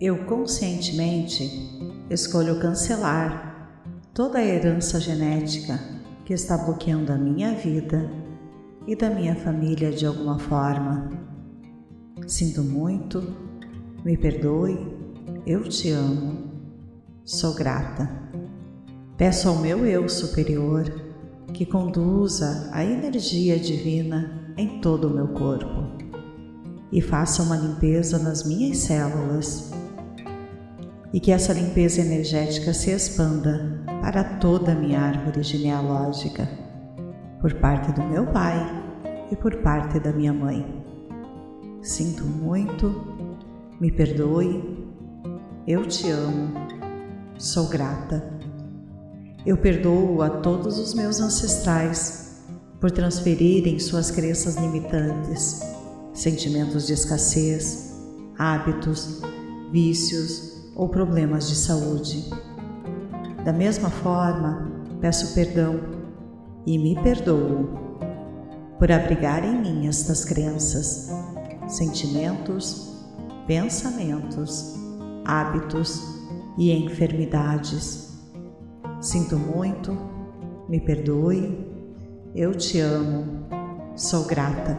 Eu conscientemente escolho cancelar toda a herança genética que está bloqueando a minha vida e da minha família de alguma forma. Sinto muito, me perdoe, eu te amo, sou grata. Peço ao meu eu superior que conduza a energia divina em todo o meu corpo e faça uma limpeza nas minhas células e que essa limpeza energética se expanda para toda a minha árvore genealógica, por parte do meu pai e por parte da minha mãe. Sinto muito, me perdoe, eu te amo, sou grata. Eu perdoo a todos os meus ancestrais por transferirem suas crenças limitantes, sentimentos de escassez, hábitos, vícios, ou problemas de saúde. Da mesma forma, peço perdão e me perdoo por abrigar em mim estas crenças, sentimentos, pensamentos, hábitos e enfermidades. Sinto muito, me perdoe, eu te amo, sou grata.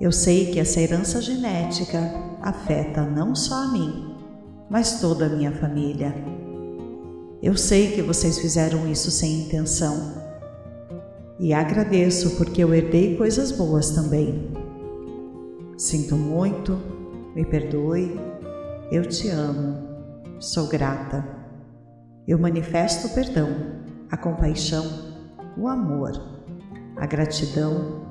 Eu sei que essa herança genética afeta não só a mim, mas toda a minha família. Eu sei que vocês fizeram isso sem intenção e agradeço porque eu herdei coisas boas também. Sinto muito, me perdoe, eu te amo, sou grata. Eu manifesto o perdão, a compaixão, o amor, a gratidão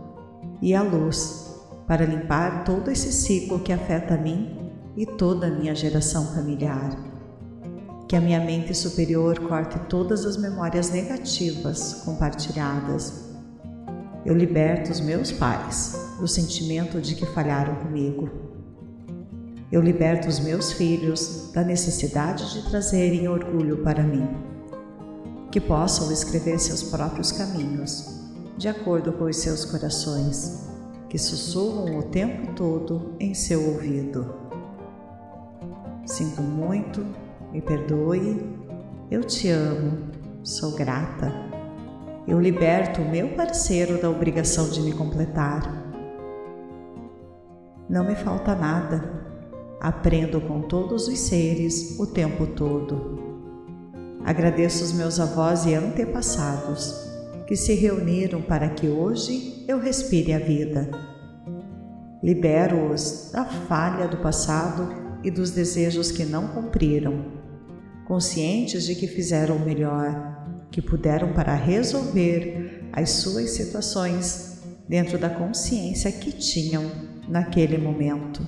e a luz para limpar todo esse ciclo que afeta a mim e toda a minha geração familiar. Que a minha mente superior corte todas as memórias negativas compartilhadas. Eu liberto os meus pais do sentimento de que falharam comigo. Eu liberto os meus filhos da necessidade de trazerem orgulho para mim. Que possam escrever seus próprios caminhos, de acordo com os seus corações, que sussurram o tempo todo em seu ouvido. Sinto muito, me perdoe, eu te amo, sou grata. Eu liberto o meu parceiro da obrigação de me completar. Não me falta nada. Aprendo com todos os seres o tempo todo. Agradeço os meus avós e antepassados que se reuniram para que hoje eu respire a vida. Libero-os da falha do passado e dos desejos que não cumpriram, conscientes de que fizeram o melhor que puderam para resolver as suas situações dentro da consciência que tinham naquele momento.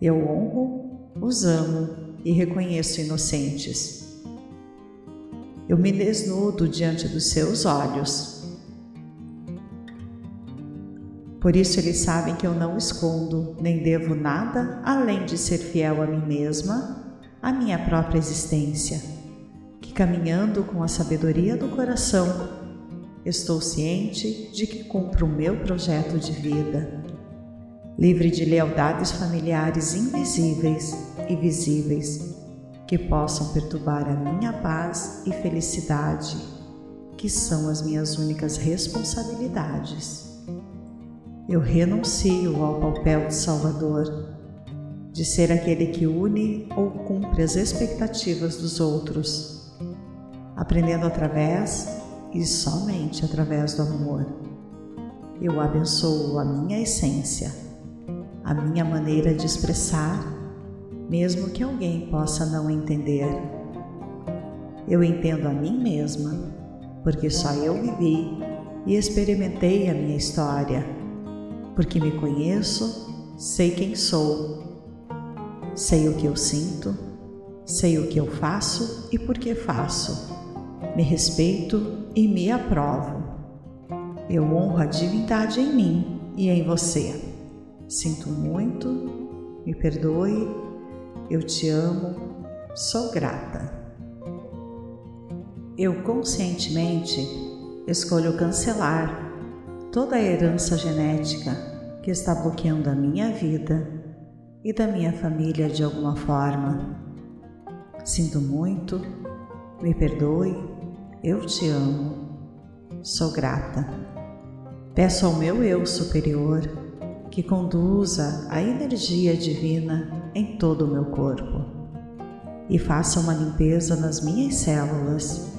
Eu honro, os amo e reconheço inocentes. Eu me desnudo diante dos seus olhos por isso eles sabem que eu não escondo nem devo nada além de ser fiel a mim mesma, à minha própria existência, que caminhando com a sabedoria do coração, estou ciente de que cumpro o meu projeto de vida, livre de lealdades familiares invisíveis e visíveis que possam perturbar a minha paz e felicidade, que são as minhas únicas responsabilidades eu renuncio ao papel de Salvador, de ser aquele que une ou cumpre as expectativas dos outros, aprendendo através e somente através do amor. Eu abençoo a minha essência, a minha maneira de expressar, mesmo que alguém possa não entender. Eu entendo a mim mesma, porque só eu vivi e experimentei a minha história porque me conheço, sei quem sou, sei o que eu sinto, sei o que eu faço e por que faço. Me respeito e me aprovo. Eu honro a divindade em mim e em você. Sinto muito, me perdoe, eu te amo, sou grata. Eu conscientemente escolho cancelar toda a herança genética que está bloqueando a minha vida e da minha família de alguma forma. Sinto muito, me perdoe, eu te amo, sou grata. Peço ao meu eu superior que conduza a energia divina em todo o meu corpo e faça uma limpeza nas minhas células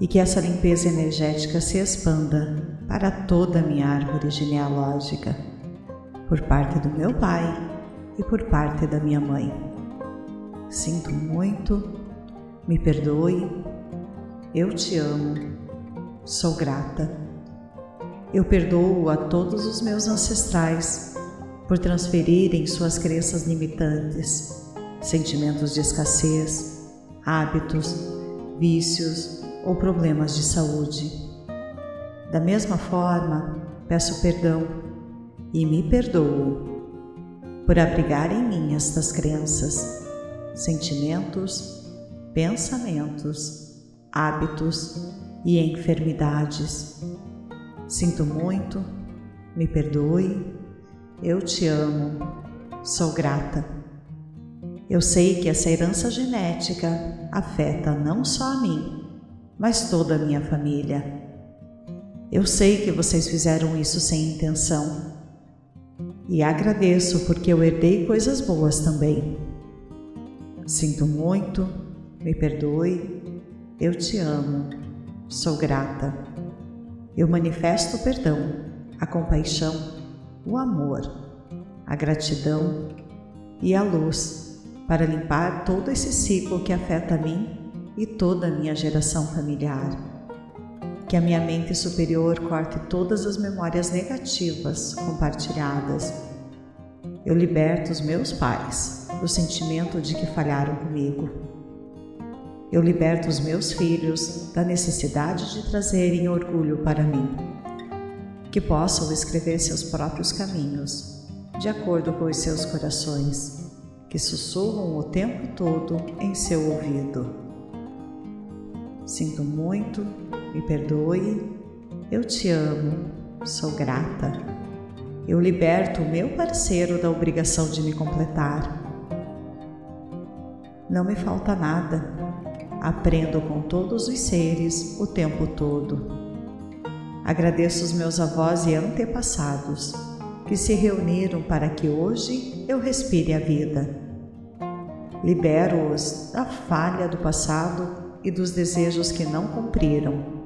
e que essa limpeza energética se expanda para toda a minha árvore genealógica, por parte do meu pai e por parte da minha mãe. Sinto muito, me perdoe, eu te amo, sou grata. Eu perdoo a todos os meus ancestrais por transferirem suas crenças limitantes, sentimentos de escassez, hábitos, vícios ou problemas de saúde. Da mesma forma, peço perdão e me perdoo por abrigar em mim estas crenças, sentimentos, pensamentos, hábitos e enfermidades Sinto muito, me perdoe, eu te amo, sou grata. Eu sei que essa herança genética afeta não só a mim, mas toda a minha família. Eu sei que vocês fizeram isso sem intenção e agradeço porque eu herdei coisas boas também. Sinto muito, me perdoe, eu te amo, sou grata. Eu manifesto o perdão, a compaixão, o amor, a gratidão e a luz para limpar todo esse ciclo que afeta a mim e toda a minha geração familiar. Que a minha mente superior corte todas as memórias negativas compartilhadas. Eu liberto os meus pais do sentimento de que falharam comigo eu liberto os meus filhos da necessidade de trazerem orgulho para mim. Que possam escrever seus próprios caminhos, de acordo com os seus corações, que sussurram o tempo todo em seu ouvido. Sinto muito, me perdoe, eu te amo, sou grata. Eu liberto o meu parceiro da obrigação de me completar. Não me falta nada Aprendo com todos os seres o tempo todo. Agradeço os meus avós e antepassados que se reuniram para que hoje eu respire a vida. Libero-os da falha do passado e dos desejos que não cumpriram,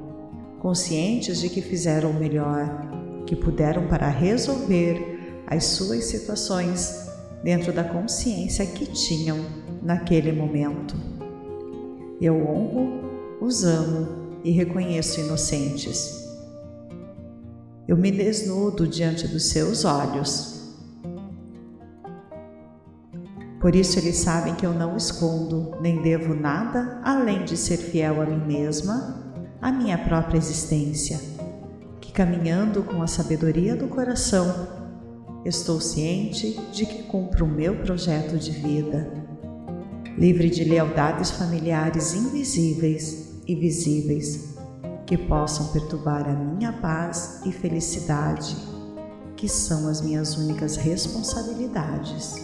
conscientes de que fizeram o melhor que puderam para resolver as suas situações dentro da consciência que tinham naquele momento. Eu honro, os amo e reconheço inocentes. Eu me desnudo diante dos seus olhos. Por isso eles sabem que eu não escondo nem devo nada além de ser fiel a mim mesma, à minha própria existência, que caminhando com a sabedoria do coração, estou ciente de que cumpro o meu projeto de vida livre de lealdades familiares invisíveis e visíveis que possam perturbar a minha paz e felicidade, que são as minhas únicas responsabilidades.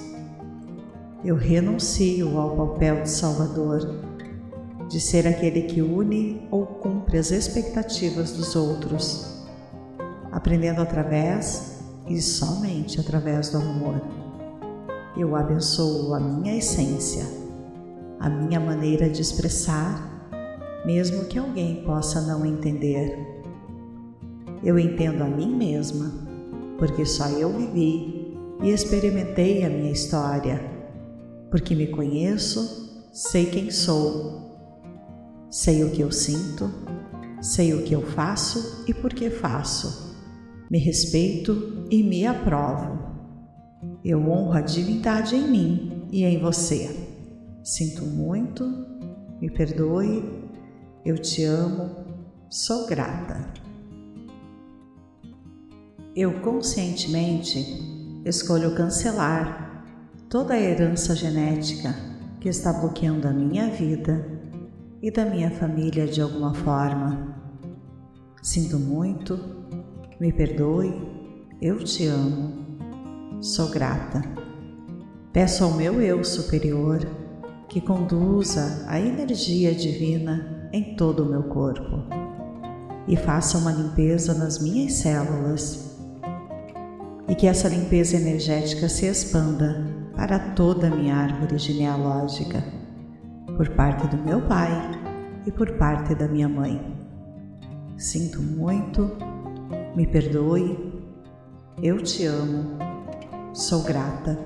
Eu renuncio ao papel de Salvador, de ser aquele que une ou cumpre as expectativas dos outros, aprendendo através e somente através do amor. Eu abençoo a minha essência a minha maneira de expressar, mesmo que alguém possa não entender. Eu entendo a mim mesma, porque só eu vivi e experimentei a minha história, porque me conheço, sei quem sou, sei o que eu sinto, sei o que eu faço e por que faço. Me respeito e me aprovo. Eu honro a divindade em mim e em você. Sinto muito, me perdoe, eu te amo, sou grata. Eu conscientemente escolho cancelar toda a herança genética que está bloqueando a minha vida e da minha família de alguma forma. Sinto muito, me perdoe, eu te amo, sou grata. Peço ao meu eu superior que conduza a energia divina em todo o meu corpo e faça uma limpeza nas minhas células e que essa limpeza energética se expanda para toda a minha árvore genealógica, por parte do meu pai e por parte da minha mãe. Sinto muito, me perdoe, eu te amo, sou grata.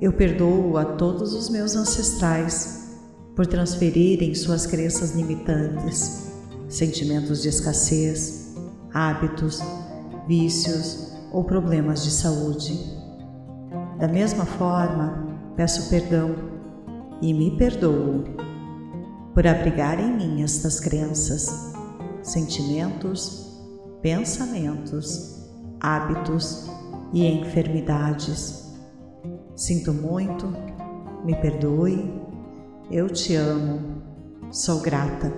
Eu perdoo a todos os meus ancestrais por transferirem suas crenças limitantes, sentimentos de escassez, hábitos, vícios, ou problemas de saúde. Da mesma forma, peço perdão e me perdoo por abrigar em mim estas crenças, sentimentos, pensamentos, hábitos e enfermidades. Sinto muito, me perdoe, eu te amo, sou grata.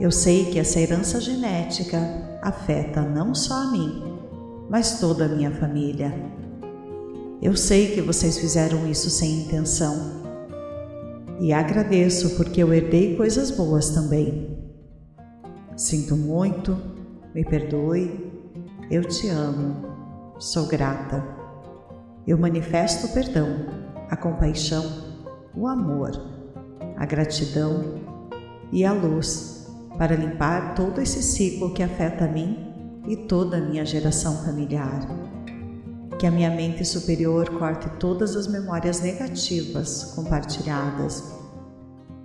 Eu sei que essa herança genética afeta não só a mim, mas toda a minha família. Eu sei que vocês fizeram isso sem intenção e agradeço porque eu herdei coisas boas também. Sinto muito, me perdoe, eu te amo, sou grata. Eu manifesto o perdão, a compaixão, o amor, a gratidão e a luz para limpar todo esse ciclo que afeta a mim e toda a minha geração familiar. Que a minha mente superior corte todas as memórias negativas compartilhadas.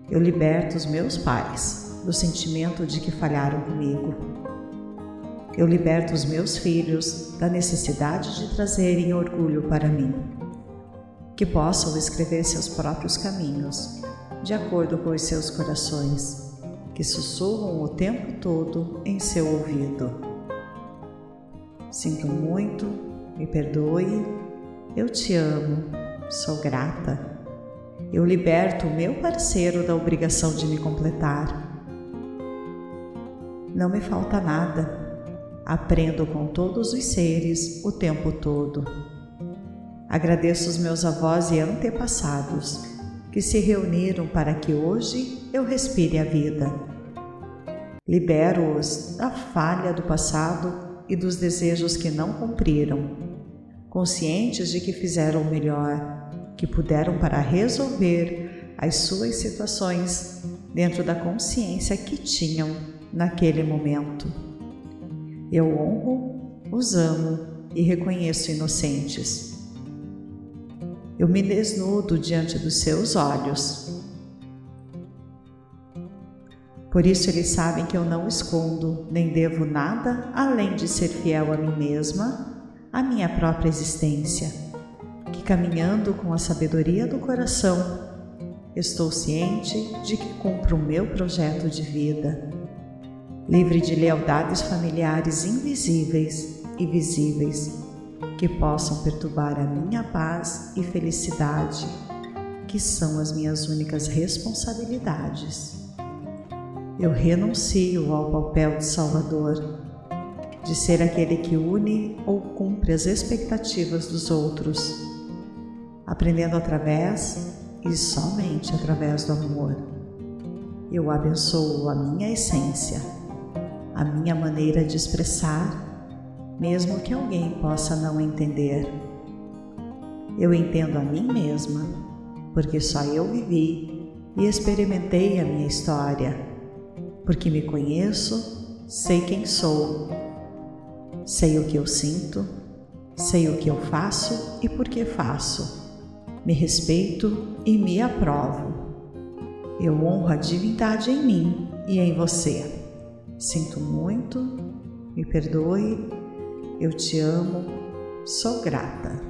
Eu liberto os meus pais do sentimento de que falharam comigo. Eu liberto os meus filhos da necessidade de trazerem orgulho para mim. Que possam escrever seus próprios caminhos, de acordo com os seus corações, que sussurram o tempo todo em seu ouvido. Sinto muito, me perdoe, eu te amo, sou grata. Eu liberto o meu parceiro da obrigação de me completar. Não me falta nada. Aprendo com todos os seres o tempo todo. Agradeço os meus avós e antepassados que se reuniram para que hoje eu respire a vida. Libero-os da falha do passado e dos desejos que não cumpriram, conscientes de que fizeram o melhor que puderam para resolver as suas situações dentro da consciência que tinham naquele momento. Eu honro, os amo e reconheço inocentes. Eu me desnudo diante dos seus olhos por isso eles sabem que eu não escondo, nem devo nada além de ser fiel a mim mesma, à minha própria existência, que caminhando com a sabedoria do coração, estou ciente de que cumpro o meu projeto de vida, livre de lealdades familiares invisíveis e visíveis que possam perturbar a minha paz e felicidade, que são as minhas únicas responsabilidades. Eu renuncio ao papel de Salvador, de ser aquele que une ou cumpre as expectativas dos outros, aprendendo através e somente através do amor. Eu abençoo a minha essência, a minha maneira de expressar, mesmo que alguém possa não entender. Eu entendo a mim mesma, porque só eu vivi e experimentei a minha história porque me conheço, sei quem sou, sei o que eu sinto, sei o que eu faço e por que faço. Me respeito e me aprovo. Eu honro a divindade em mim e em você. Sinto muito, me perdoe, eu te amo, sou grata.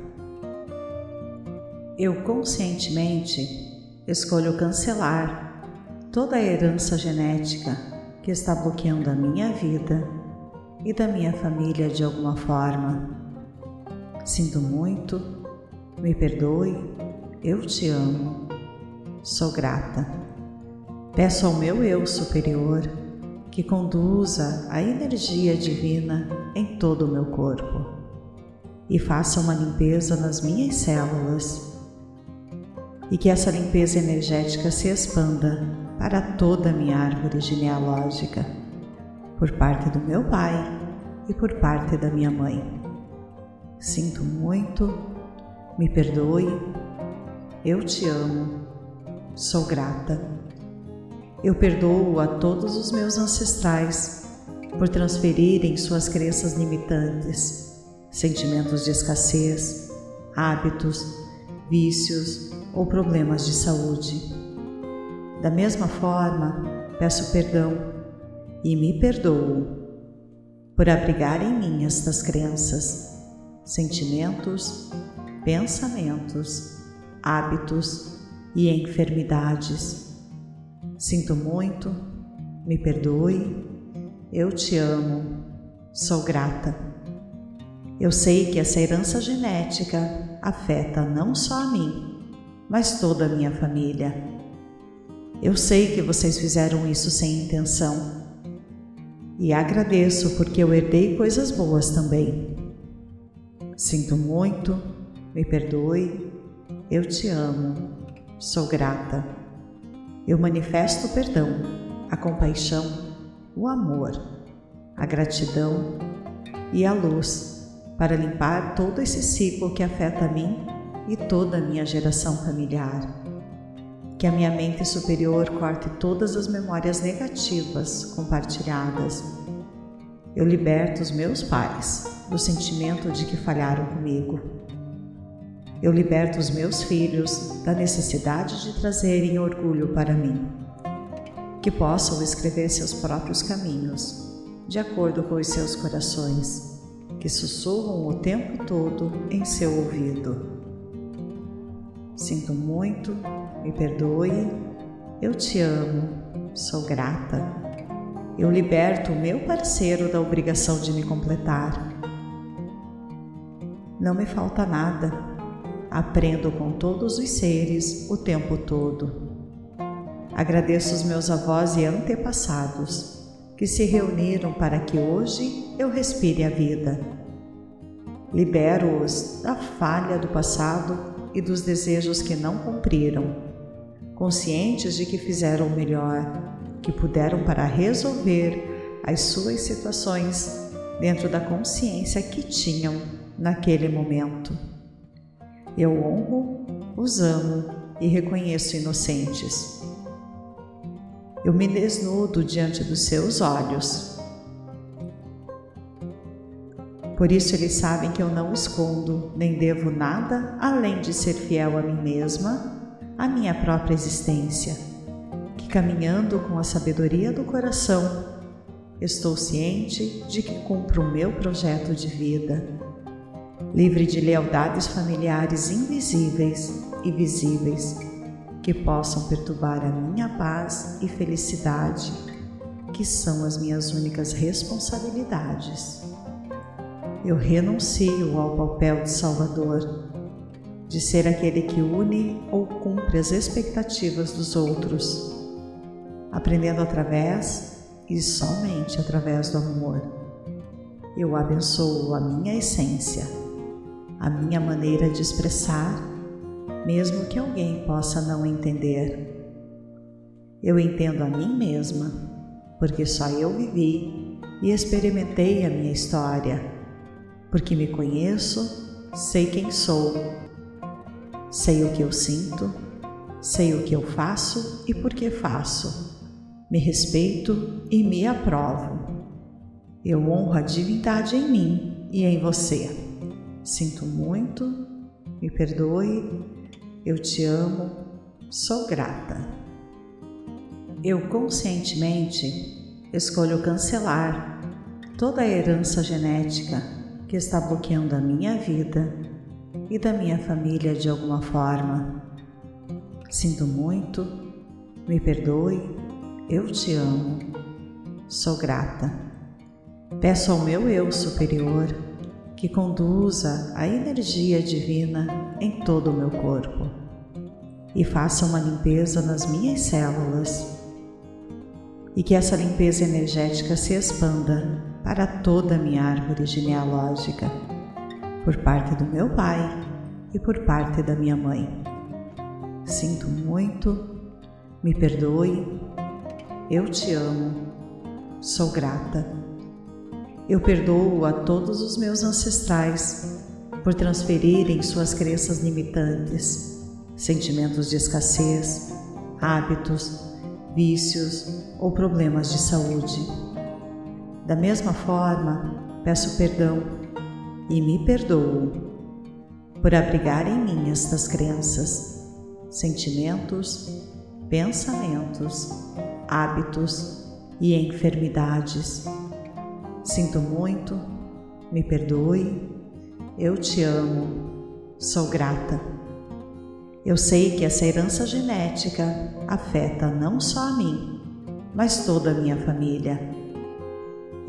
Eu conscientemente escolho cancelar toda a herança genética que está bloqueando a minha vida e da minha família de alguma forma. Sinto muito, me perdoe, eu te amo, sou grata. Peço ao meu eu superior que conduza a energia divina em todo o meu corpo e faça uma limpeza nas minhas células e que essa limpeza energética se expanda para toda a minha árvore genealógica, por parte do meu pai e por parte da minha mãe. Sinto muito, me perdoe, eu te amo, sou grata. Eu perdoo a todos os meus ancestrais por transferirem suas crenças limitantes, sentimentos de escassez, hábitos, vícios ou problemas de saúde. Da mesma forma, peço perdão e me perdoo por abrigar em mim estas crenças, sentimentos, pensamentos, hábitos e enfermidades. Sinto muito, me perdoe, eu te amo, sou grata. Eu sei que essa herança genética afeta não só a mim, mas toda a minha família. Eu sei que vocês fizeram isso sem intenção e agradeço porque eu herdei coisas boas também. Sinto muito, me perdoe, eu te amo, sou grata. Eu manifesto o perdão, a compaixão, o amor, a gratidão e a luz para limpar todo esse ciclo que afeta a mim e toda a minha geração familiar. Que a minha mente superior corte todas as memórias negativas compartilhadas. Eu liberto os meus pais do sentimento de que falharam comigo. Eu liberto os meus filhos da necessidade de trazerem orgulho para mim. Que possam escrever seus próprios caminhos, de acordo com os seus corações, que sussurram o tempo todo em seu ouvido. Sinto muito, me perdoe, eu te amo, sou grata. Eu liberto o meu parceiro da obrigação de me completar. Não me falta nada. Aprendo com todos os seres o tempo todo. Agradeço os meus avós e antepassados que se reuniram para que hoje eu respire a vida. Libero-os da falha do passado e dos desejos que não cumpriram, conscientes de que fizeram o melhor que puderam para resolver as suas situações dentro da consciência que tinham naquele momento. Eu honro, os amo e reconheço inocentes. Eu me desnudo diante dos seus olhos Por isso eles sabem que eu não escondo, nem devo nada além de ser fiel a mim mesma, à minha própria existência, que caminhando com a sabedoria do coração, estou ciente de que cumpro o meu projeto de vida, livre de lealdades familiares invisíveis e visíveis que possam perturbar a minha paz e felicidade, que são as minhas únicas responsabilidades eu renuncio ao papel de Salvador, de ser aquele que une ou cumpre as expectativas dos outros, aprendendo através e somente através do amor. Eu abençoo a minha essência, a minha maneira de expressar, mesmo que alguém possa não entender. Eu entendo a mim mesma, porque só eu vivi e experimentei a minha história porque me conheço, sei quem sou, sei o que eu sinto, sei o que eu faço e por que faço. Me respeito e me aprovo. Eu honro a divindade em mim e em você. Sinto muito, me perdoe, eu te amo, sou grata. Eu conscientemente escolho cancelar toda a herança genética que está bloqueando a minha vida e da minha família de alguma forma. Sinto muito, me perdoe, eu te amo, sou grata. Peço ao meu eu superior que conduza a energia divina em todo o meu corpo e faça uma limpeza nas minhas células e que essa limpeza energética se expanda para toda a minha árvore genealógica, por parte do meu pai e por parte da minha mãe. Sinto muito, me perdoe, eu te amo, sou grata. Eu perdoo a todos os meus ancestrais por transferirem suas crenças limitantes, sentimentos de escassez, hábitos, vícios ou problemas de saúde. Da mesma forma, peço perdão e me perdoo por abrigar em mim estas crenças, sentimentos, pensamentos, hábitos e enfermidades. Sinto muito, me perdoe, eu te amo, sou grata. Eu sei que essa herança genética afeta não só a mim, mas toda a minha família.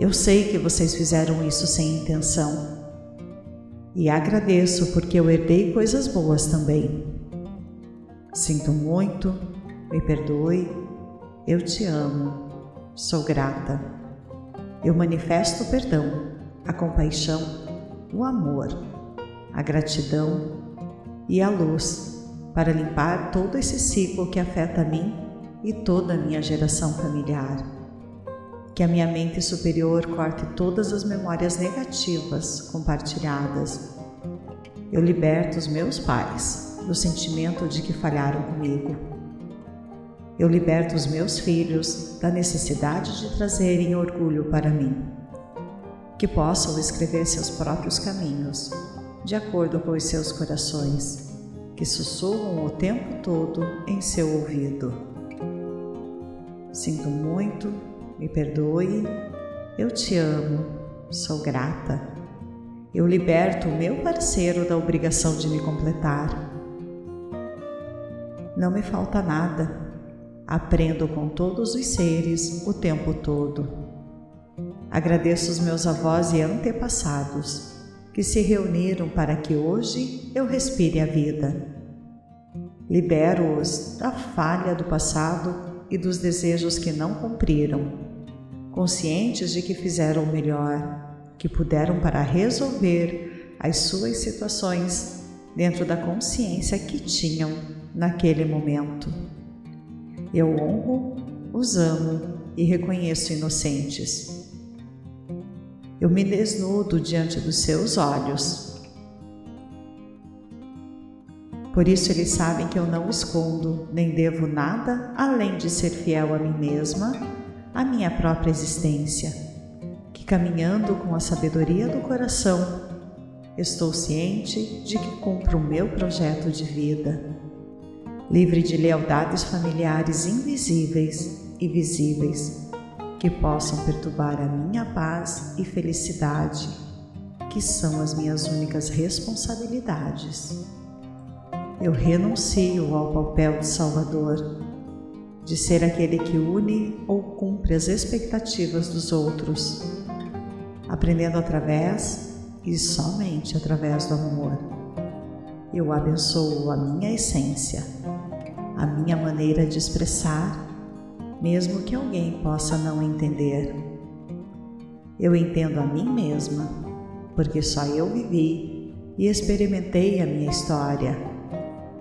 Eu sei que vocês fizeram isso sem intenção. E agradeço porque eu herdei coisas boas também. Sinto muito, me perdoe, eu te amo, sou grata. Eu manifesto o perdão, a compaixão, o amor, a gratidão e a luz para limpar todo esse ciclo que afeta a mim e toda a minha geração familiar. Que a minha mente superior corte todas as memórias negativas compartilhadas. Eu liberto os meus pais do sentimento de que falharam comigo. Eu liberto os meus filhos da necessidade de trazerem orgulho para mim. Que possam escrever seus próprios caminhos, de acordo com os seus corações que sussurram o tempo todo em seu ouvido. Sinto muito, me perdoe, eu te amo, sou grata. Eu liberto o meu parceiro da obrigação de me completar. Não me falta nada. Aprendo com todos os seres o tempo todo. Agradeço os meus avós e antepassados que se reuniram para que hoje eu respire a vida. Libero-os da falha do passado e dos desejos que não cumpriram, conscientes de que fizeram o melhor que puderam para resolver as suas situações dentro da consciência que tinham naquele momento. Eu honro, os amo e reconheço inocentes eu me desnudo diante dos seus olhos. Por isso eles sabem que eu não escondo nem devo nada além de ser fiel a mim mesma, à minha própria existência, que caminhando com a sabedoria do coração, estou ciente de que cumpro o meu projeto de vida, livre de lealdades familiares invisíveis e visíveis que possam perturbar a minha paz e felicidade, que são as minhas únicas responsabilidades. Eu renuncio ao papel de Salvador, de ser aquele que une ou cumpre as expectativas dos outros, aprendendo através e somente através do amor. Eu abençoo a minha essência, a minha maneira de expressar mesmo que alguém possa não entender. Eu entendo a mim mesma, porque só eu vivi e experimentei a minha história,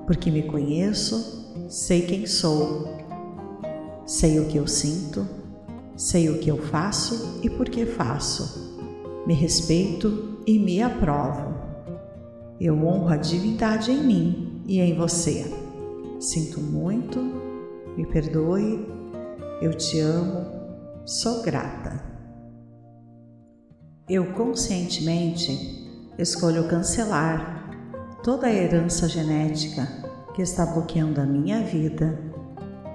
porque me conheço, sei quem sou, sei o que eu sinto, sei o que eu faço e por que faço, me respeito e me aprovo. Eu honro a divindade em mim e em você. Sinto muito, me perdoe eu te amo, sou grata. Eu conscientemente escolho cancelar toda a herança genética que está bloqueando a minha vida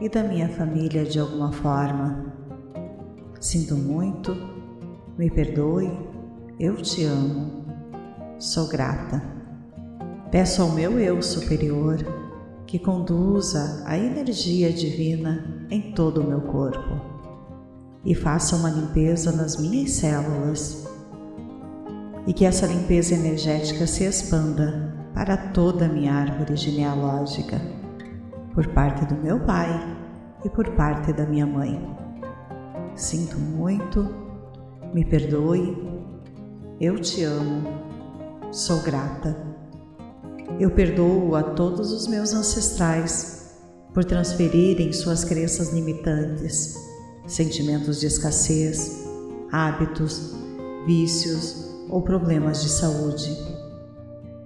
e da minha família de alguma forma. Sinto muito, me perdoe, eu te amo, sou grata. Peço ao meu eu superior que conduza a energia divina em todo o meu corpo e faça uma limpeza nas minhas células e que essa limpeza energética se expanda para toda a minha árvore genealógica, por parte do meu pai e por parte da minha mãe. Sinto muito, me perdoe, eu te amo, sou grata. Eu perdoo a todos os meus ancestrais por transferirem suas crenças limitantes, sentimentos de escassez, hábitos, vícios ou problemas de saúde.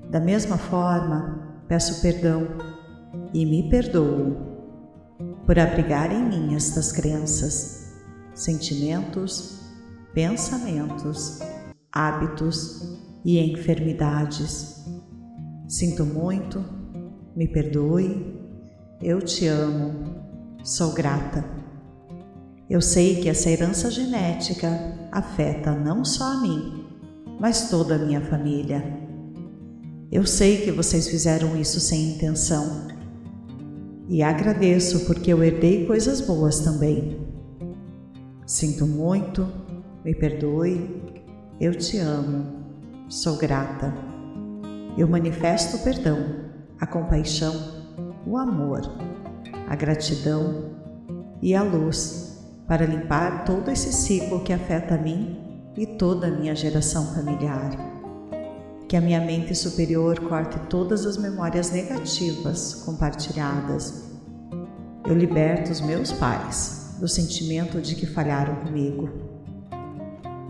Da mesma forma, peço perdão e me perdoo por abrigar em mim estas crenças, sentimentos, pensamentos, hábitos e enfermidades. Sinto muito, me perdoe, eu te amo, sou grata. Eu sei que essa herança genética afeta não só a mim, mas toda a minha família. Eu sei que vocês fizeram isso sem intenção e agradeço porque eu herdei coisas boas também. Sinto muito, me perdoe, eu te amo, sou grata. Eu manifesto o perdão, a compaixão, o amor, a gratidão e a luz para limpar todo esse ciclo que afeta a mim e toda a minha geração familiar. Que a minha mente superior corte todas as memórias negativas compartilhadas. Eu liberto os meus pais do sentimento de que falharam comigo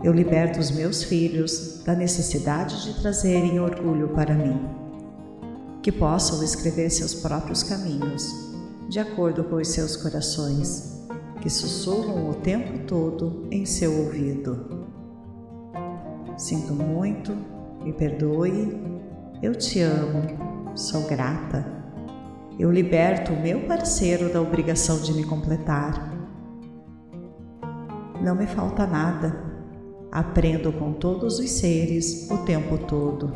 eu liberto os meus filhos da necessidade de trazerem orgulho para mim. Que possam escrever seus próprios caminhos, de acordo com os seus corações, que sussurram o tempo todo em seu ouvido. Sinto muito, me perdoe, eu te amo, sou grata. Eu liberto o meu parceiro da obrigação de me completar. Não me falta nada Aprendo com todos os seres o tempo todo.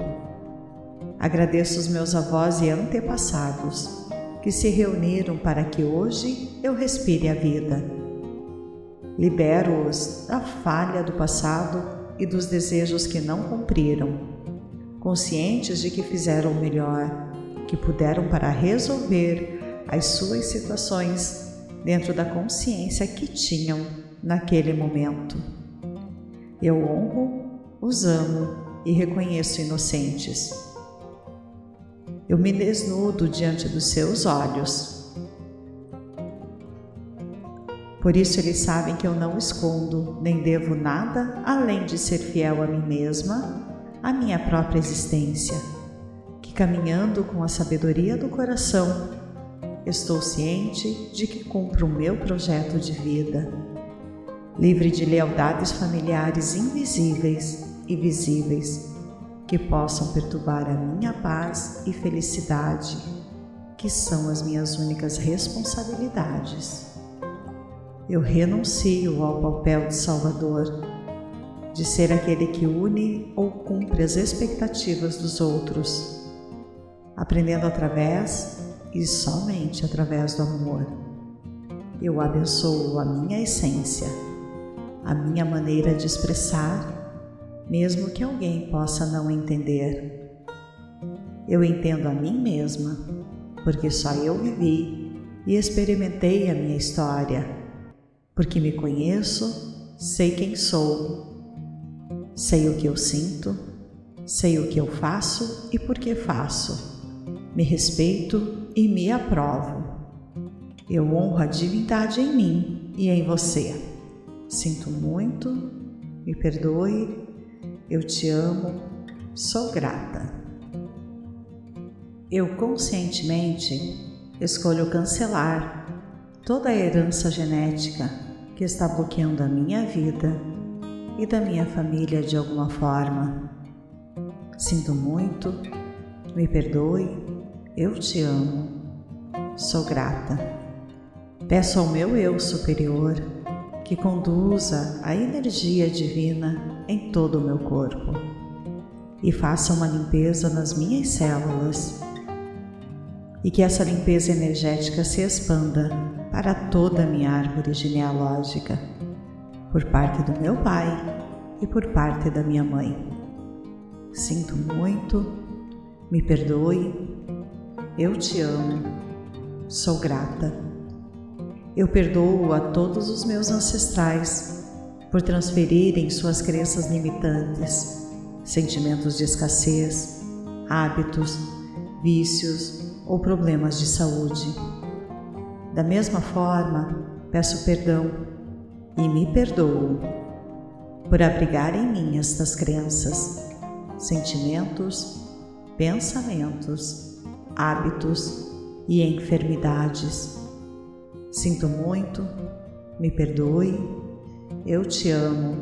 Agradeço os meus avós e antepassados que se reuniram para que hoje eu respire a vida. Libero-os da falha do passado e dos desejos que não cumpriram, conscientes de que fizeram o melhor, que puderam para resolver as suas situações dentro da consciência que tinham naquele momento. Eu honro, os amo e reconheço inocentes. Eu me desnudo diante dos seus olhos. Por isso eles sabem que eu não escondo nem devo nada além de ser fiel a mim mesma, à minha própria existência, que caminhando com a sabedoria do coração, estou ciente de que cumpro o meu projeto de vida livre de lealdades familiares invisíveis e visíveis que possam perturbar a minha paz e felicidade, que são as minhas únicas responsabilidades. Eu renuncio ao papel de Salvador, de ser aquele que une ou cumpre as expectativas dos outros, aprendendo através e somente através do amor. Eu abençoo a minha essência a minha maneira de expressar, mesmo que alguém possa não entender. Eu entendo a mim mesma, porque só eu vivi e experimentei a minha história, porque me conheço, sei quem sou, sei o que eu sinto, sei o que eu faço e por que faço. Me respeito e me aprovo. Eu honro a divindade em mim e em você. Sinto muito, me perdoe, eu te amo, sou grata. Eu conscientemente escolho cancelar toda a herança genética que está bloqueando a minha vida e da minha família de alguma forma. Sinto muito, me perdoe, eu te amo, sou grata. Peço ao meu eu superior que conduza a energia divina em todo o meu corpo e faça uma limpeza nas minhas células e que essa limpeza energética se expanda para toda a minha árvore genealógica, por parte do meu pai e por parte da minha mãe. Sinto muito, me perdoe, eu te amo, sou grata. Eu perdoo a todos os meus ancestrais por transferirem suas crenças limitantes, sentimentos de escassez, hábitos, vícios ou problemas de saúde. Da mesma forma, peço perdão e me perdoo por abrigar em mim estas crenças, sentimentos, pensamentos, hábitos e enfermidades. Sinto muito, me perdoe, eu te amo,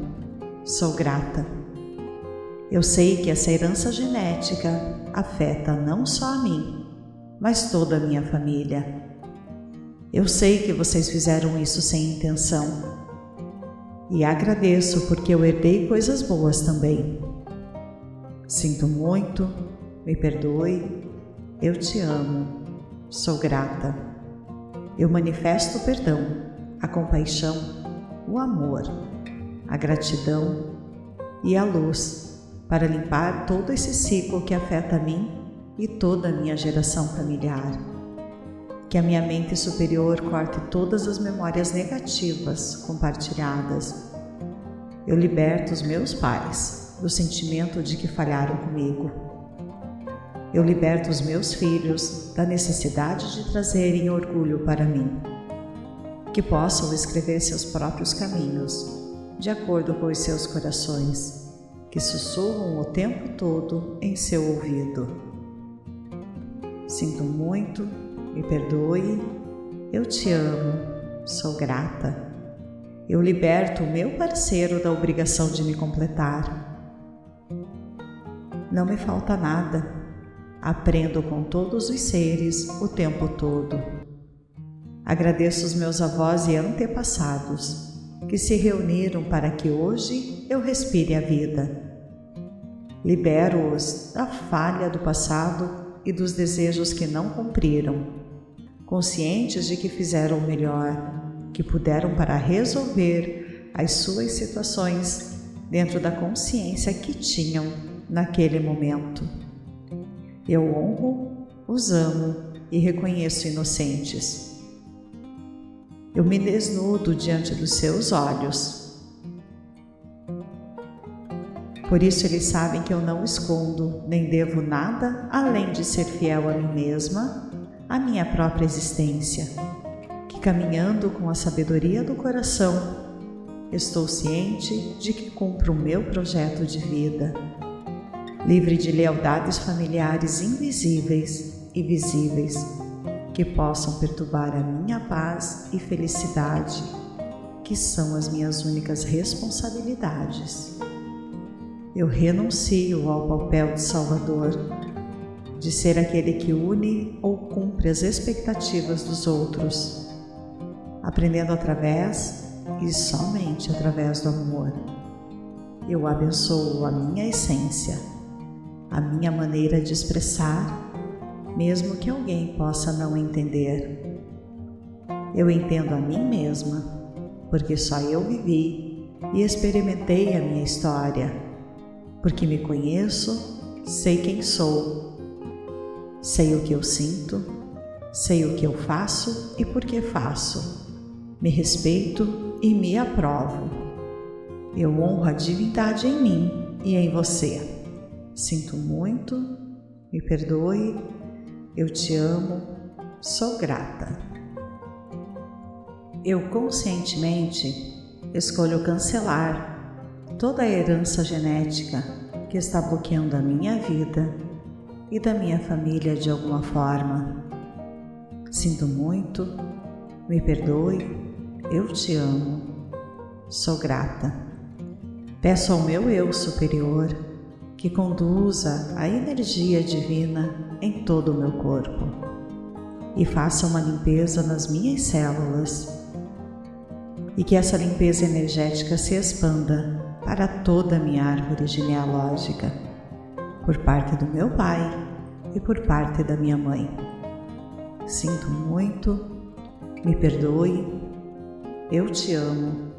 sou grata. Eu sei que essa herança genética afeta não só a mim, mas toda a minha família. Eu sei que vocês fizeram isso sem intenção. E agradeço porque eu herdei coisas boas também. Sinto muito, me perdoe, eu te amo, sou grata. Eu manifesto o perdão, a compaixão, o amor, a gratidão e a luz para limpar todo esse ciclo que afeta a mim e toda a minha geração familiar. Que a minha mente superior corte todas as memórias negativas compartilhadas. Eu liberto os meus pais do sentimento de que falharam comigo eu liberto os meus filhos da necessidade de trazerem orgulho para mim. Que possam escrever seus próprios caminhos, de acordo com os seus corações, que sussurram o tempo todo em seu ouvido. Sinto muito, me perdoe, eu te amo, sou grata. Eu liberto o meu parceiro da obrigação de me completar. Não me falta nada Aprendo com todos os seres o tempo todo. Agradeço os meus avós e antepassados que se reuniram para que hoje eu respire a vida. Libero-os da falha do passado e dos desejos que não cumpriram, conscientes de que fizeram o melhor que puderam para resolver as suas situações dentro da consciência que tinham naquele momento. Eu honro, os amo e reconheço inocentes. Eu me desnudo diante dos seus olhos. Por isso eles sabem que eu não escondo nem devo nada além de ser fiel a mim mesma, à minha própria existência, que caminhando com a sabedoria do coração, estou ciente de que cumpro o meu projeto de vida livre de lealdades familiares invisíveis e visíveis que possam perturbar a minha paz e felicidade, que são as minhas únicas responsabilidades. Eu renuncio ao papel de Salvador, de ser aquele que une ou cumpre as expectativas dos outros, aprendendo através e somente através do amor. Eu abençoo a minha essência a minha maneira de expressar, mesmo que alguém possa não entender. Eu entendo a mim mesma, porque só eu vivi e experimentei a minha história, porque me conheço, sei quem sou, sei o que eu sinto, sei o que eu faço e por que faço, me respeito e me aprovo. Eu honro a divindade em mim e em você. Sinto muito, me perdoe, eu te amo, sou grata. Eu conscientemente escolho cancelar toda a herança genética que está bloqueando a minha vida e da minha família de alguma forma. Sinto muito, me perdoe, eu te amo, sou grata. Peço ao meu eu superior que conduza a energia divina em todo o meu corpo e faça uma limpeza nas minhas células e que essa limpeza energética se expanda para toda a minha árvore genealógica, por parte do meu pai e por parte da minha mãe. Sinto muito, me perdoe, eu te amo,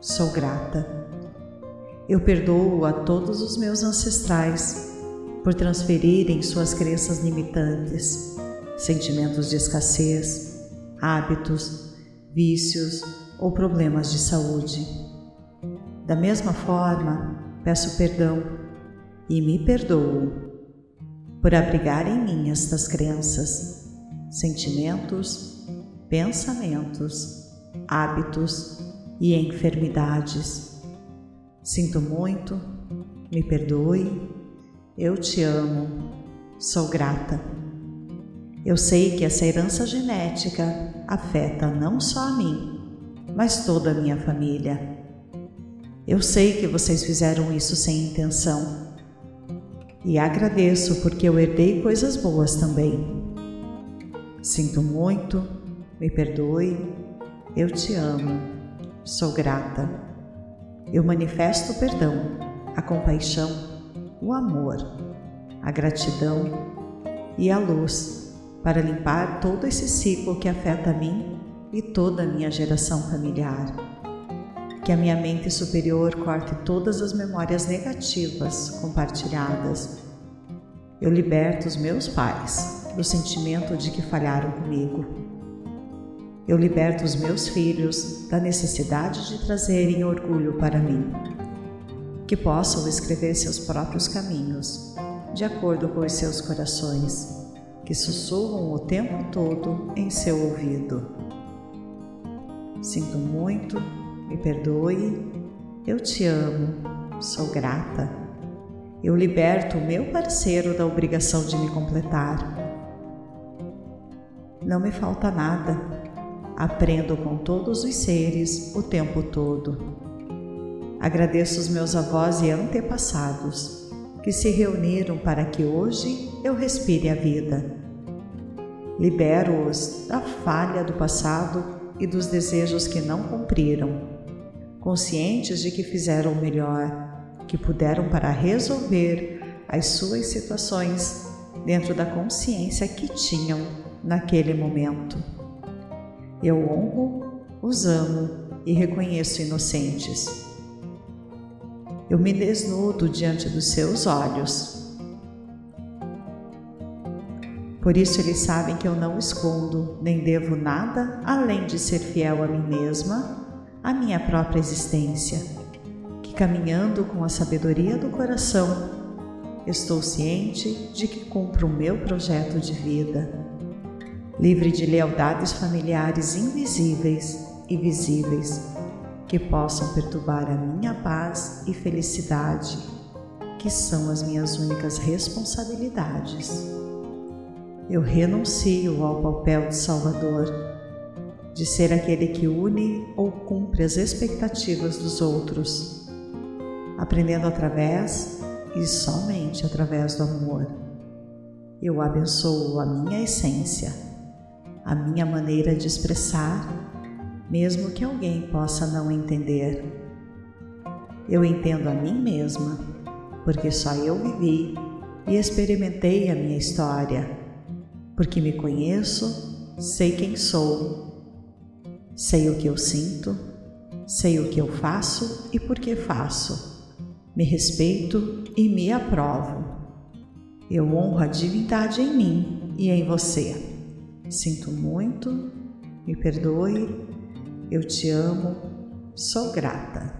sou grata eu perdoo a todos os meus ancestrais por transferirem suas crenças limitantes, sentimentos de escassez, hábitos, vícios ou problemas de saúde. Da mesma forma, peço perdão e me perdoo por abrigar em mim estas crenças, sentimentos, pensamentos, hábitos e enfermidades. Sinto muito, me perdoe, eu te amo, sou grata. Eu sei que essa herança genética afeta não só a mim, mas toda a minha família. Eu sei que vocês fizeram isso sem intenção e agradeço porque eu herdei coisas boas também. Sinto muito, me perdoe, eu te amo, sou grata. Eu manifesto o perdão, a compaixão, o amor, a gratidão e a luz para limpar todo esse ciclo que afeta a mim e toda a minha geração familiar. Que a minha mente superior corte todas as memórias negativas compartilhadas. Eu liberto os meus pais do sentimento de que falharam comigo. Eu liberto os meus filhos da necessidade de trazerem orgulho para mim. Que possam escrever seus próprios caminhos, de acordo com os seus corações, que sussurram o tempo todo em seu ouvido. Sinto muito me perdoe, eu te amo, sou grata. Eu liberto o meu parceiro da obrigação de me completar. Não me falta nada. Aprendo com todos os seres o tempo todo. Agradeço os meus avós e antepassados que se reuniram para que hoje eu respire a vida. Libero-os da falha do passado e dos desejos que não cumpriram conscientes de que fizeram o melhor, que puderam para resolver as suas situações dentro da consciência que tinham naquele momento. Eu honro, os amo e reconheço inocentes. Eu me desnudo diante dos seus olhos. Por isso eles sabem que eu não escondo nem devo nada além de ser fiel a mim mesma a minha própria existência, que caminhando com a sabedoria do coração, estou ciente de que cumpro o meu projeto de vida, livre de lealdades familiares invisíveis e visíveis que possam perturbar a minha paz e felicidade, que são as minhas únicas responsabilidades. Eu renuncio ao papel de Salvador de ser aquele que une ou cumpre as expectativas dos outros, aprendendo através e somente através do amor. Eu abençoo a minha essência, a minha maneira de expressar, mesmo que alguém possa não entender. Eu entendo a mim mesma, porque só eu vivi e experimentei a minha história, porque me conheço, sei quem sou Sei o que eu sinto, sei o que eu faço e por que faço. Me respeito e me aprovo. Eu honro a divindade em mim e em você. Sinto muito, me perdoe, eu te amo, sou grata.